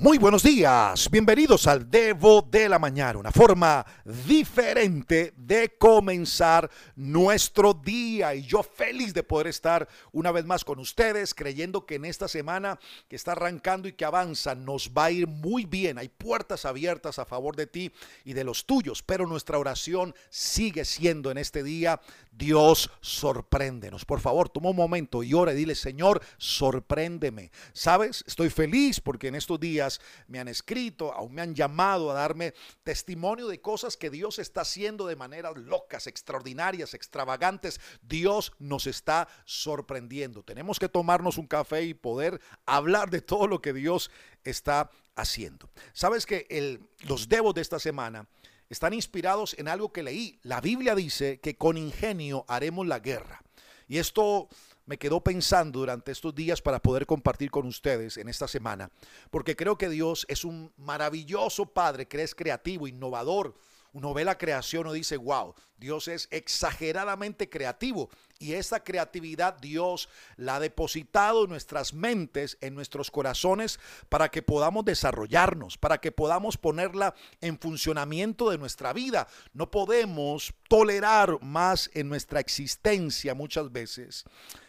Muy buenos días, bienvenidos al Devo de la Mañana, una forma diferente de comenzar nuestro día. Y yo feliz de poder estar una vez más con ustedes, creyendo que en esta semana que está arrancando y que avanza nos va a ir muy bien. Hay puertas abiertas a favor de ti y de los tuyos, pero nuestra oración sigue siendo en este día, Dios sorpréndenos. Por favor, toma un momento y ora y dile, Señor, sorpréndeme. ¿Sabes? Estoy feliz porque en estos días me han escrito, aún me han llamado a darme testimonio de cosas que Dios está haciendo de maneras locas, extraordinarias, extravagantes. Dios nos está sorprendiendo. Tenemos que tomarnos un café y poder hablar de todo lo que Dios está haciendo. Sabes que los devos de esta semana están inspirados en algo que leí. La Biblia dice que con ingenio haremos la guerra. Y esto me quedó pensando durante estos días para poder compartir con ustedes en esta semana, porque creo que Dios es un maravilloso Padre que es creativo, innovador. Uno ve la creación y dice, wow, Dios es exageradamente creativo y esta creatividad Dios la ha depositado en nuestras mentes, en nuestros corazones, para que podamos desarrollarnos, para que podamos ponerla en funcionamiento de nuestra vida. No podemos tolerar más en nuestra existencia muchas veces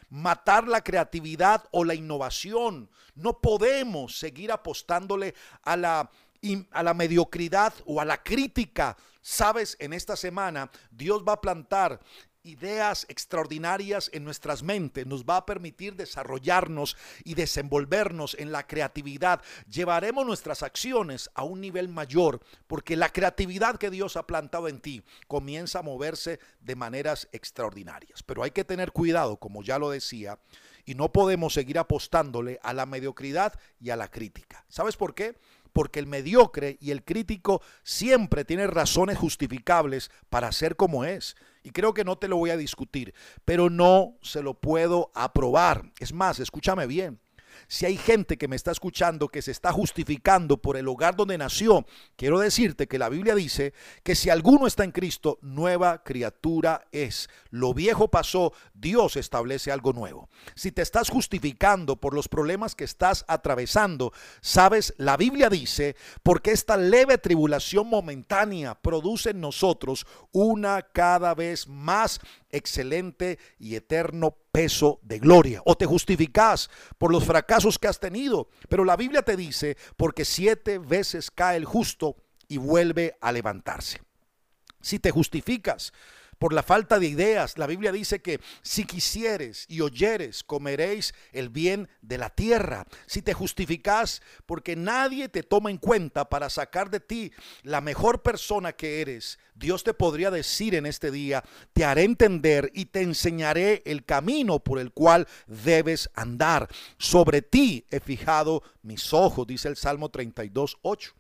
matar la creatividad o la innovación. No podemos seguir apostándole a la, a la mediocridad o a la crítica. Sabes, en esta semana Dios va a plantar ideas extraordinarias en nuestras mentes, nos va a permitir desarrollarnos y desenvolvernos en la creatividad. Llevaremos nuestras acciones a un nivel mayor, porque la creatividad que Dios ha plantado en ti comienza a moverse de maneras extraordinarias. Pero hay que tener cuidado, como ya lo decía, y no podemos seguir apostándole a la mediocridad y a la crítica. ¿Sabes por qué? porque el mediocre y el crítico siempre tiene razones justificables para ser como es. Y creo que no te lo voy a discutir, pero no se lo puedo aprobar. Es más, escúchame bien. Si hay gente que me está escuchando que se está justificando por el hogar donde nació, quiero decirte que la Biblia dice que si alguno está en Cristo, nueva criatura es. Lo viejo pasó, Dios establece algo nuevo. Si te estás justificando por los problemas que estás atravesando, sabes, la Biblia dice, porque esta leve tribulación momentánea produce en nosotros una cada vez más excelente y eterno peso de gloria. O te justificas por los fracasos que has tenido. Pero la Biblia te dice, porque siete veces cae el justo y vuelve a levantarse. Si te justificas por la falta de ideas. La Biblia dice que si quisieres y oyeres, comeréis el bien de la tierra. Si te justificas porque nadie te toma en cuenta para sacar de ti la mejor persona que eres, Dios te podría decir en este día, te haré entender y te enseñaré el camino por el cual debes andar. Sobre ti he fijado mis ojos, dice el Salmo 32, 8.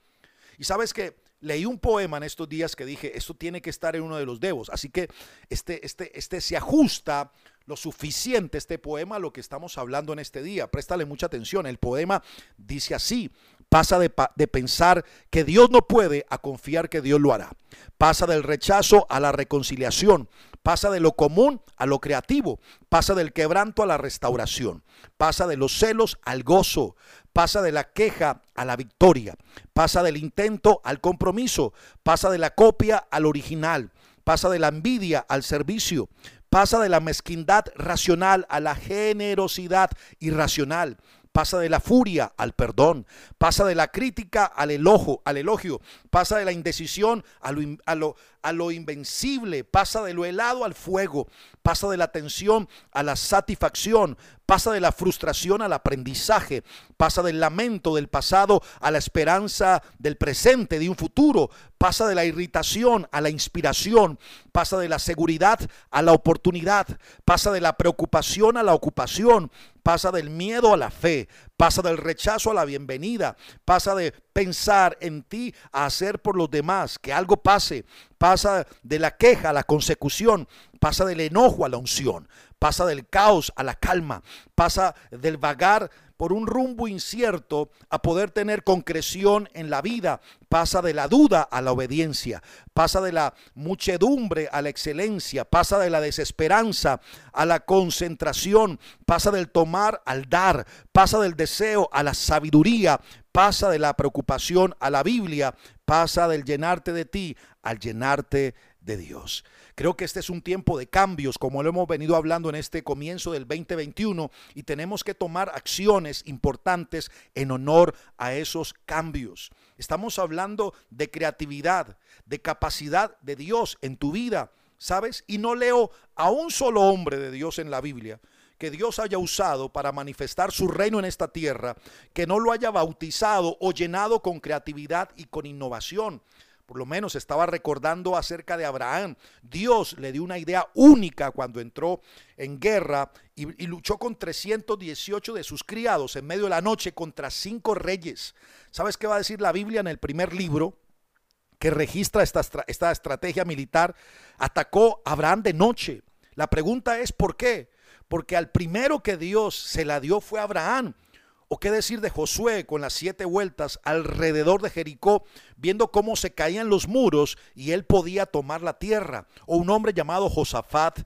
Y sabes que Leí un poema en estos días que dije, esto tiene que estar en uno de los devos. Así que este, este, este se ajusta lo suficiente este poema a lo que estamos hablando en este día. Préstale mucha atención. El poema dice así, pasa de, de, pensar que Dios no puede a confiar que Dios lo hará. Pasa del rechazo a la reconciliación. Pasa de lo común a lo creativo. Pasa del quebranto a la restauración. Pasa de los celos al gozo pasa de la queja a la victoria, pasa del intento al compromiso, pasa de la copia al original, pasa de la envidia al servicio, pasa de la mezquindad racional a la generosidad irracional, pasa de la furia al perdón, pasa de la crítica al elogio, al elogio pasa de la indecisión a lo, a, lo, a lo invencible, pasa de lo helado al fuego, pasa de la tensión a la satisfacción, pasa de la frustración al aprendizaje, pasa del lamento del pasado a la esperanza del presente, de un futuro, pasa de la irritación a la inspiración, pasa de la seguridad a la oportunidad, pasa de la preocupación a la ocupación, pasa del miedo a la fe, pasa del rechazo a la bienvenida, pasa de pensar en ti a hacer por los demás, que algo pase, pasa de la queja a la consecución, pasa del enojo a la unción, pasa del caos a la calma, pasa del vagar por un rumbo incierto a poder tener concreción en la vida. Pasa de la duda a la obediencia, pasa de la muchedumbre a la excelencia, pasa de la desesperanza a la concentración, pasa del tomar al dar, pasa del deseo a la sabiduría, pasa de la preocupación a la Biblia, pasa del llenarte de ti al llenarte de Dios. Creo que este es un tiempo de cambios, como lo hemos venido hablando en este comienzo del 2021, y tenemos que tomar acciones importantes en honor a esos cambios. Estamos hablando de creatividad, de capacidad de Dios en tu vida, ¿sabes? Y no leo a un solo hombre de Dios en la Biblia que Dios haya usado para manifestar su reino en esta tierra, que no lo haya bautizado o llenado con creatividad y con innovación por lo menos estaba recordando acerca de Abraham. Dios le dio una idea única cuando entró en guerra y, luchó con 318 de sus criados en medio de la noche contra cinco reyes. ¿Sabes qué va a decir la Biblia en el primer libro? que registra esta, esta estrategia militar, atacó a Abraham de noche. La pregunta es ¿por qué? Porque al primero que Dios se la dio fue Abraham. ¿O qué decir de Josué con las siete vueltas alrededor de Jericó, viendo cómo se caían los muros y él podía tomar la tierra? O un hombre llamado Josafat,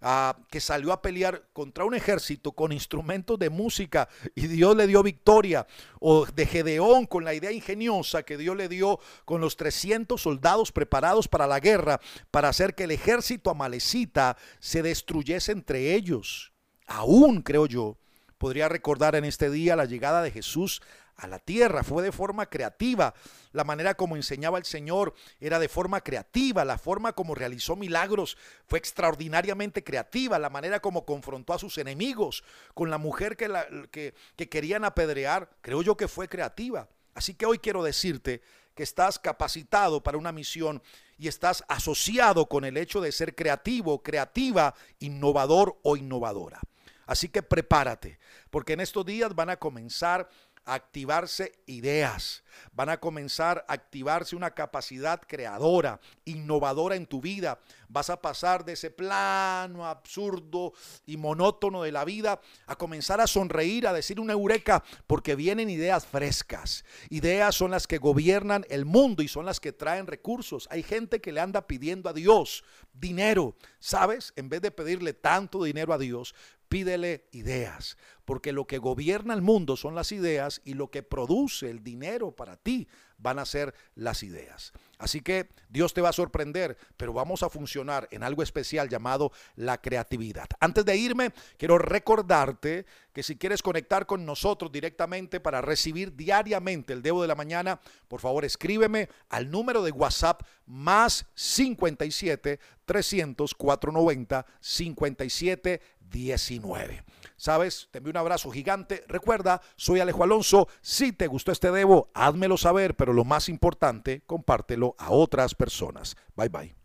ah, que salió a pelear contra un ejército con instrumentos de música y Dios le dio victoria. O de Gedeón con la idea ingeniosa que Dios le dio con los 300 soldados preparados para la guerra para hacer que el ejército amalecita se destruyese entre ellos. Aún, creo yo, podría recordar en este día la llegada de Jesús a la tierra. Fue de forma creativa. La manera como enseñaba el Señor era de forma creativa. La forma como realizó milagros fue extraordinariamente creativa. La manera como confrontó a sus enemigos con la mujer que, la, que, que querían apedrear, creo yo que fue creativa. Así que hoy quiero decirte que estás capacitado para una misión y estás asociado con el hecho de ser creativo, creativa, innovador o innovadora. Así que prepárate, porque en estos días van a comenzar a activarse ideas, van a comenzar a activarse una capacidad creadora, innovadora en tu vida. Vas a pasar de ese plano absurdo y monótono de la vida a comenzar a sonreír, a decir una eureka, porque vienen ideas frescas. Ideas son las que gobiernan el mundo y son las que traen recursos. Hay gente que le anda pidiendo a Dios dinero, ¿sabes? En vez de pedirle tanto dinero a Dios, pídele ideas, porque lo que gobierna el mundo son las ideas y lo que produce el dinero para ti van a ser las ideas. Así que Dios te va a sorprender, pero vamos a funcionar en algo especial llamado la creatividad. Antes de irme, quiero recordarte que si quieres conectar con nosotros directamente para recibir diariamente el Debo de la Mañana, por favor escríbeme al número de WhatsApp más 57 300 490 57 19. ¿Sabes? Te envío un abrazo gigante. Recuerda, soy Alejo Alonso. Si te gustó este debo, házmelo saber, pero lo más importante, compártelo a otras personas. Bye bye.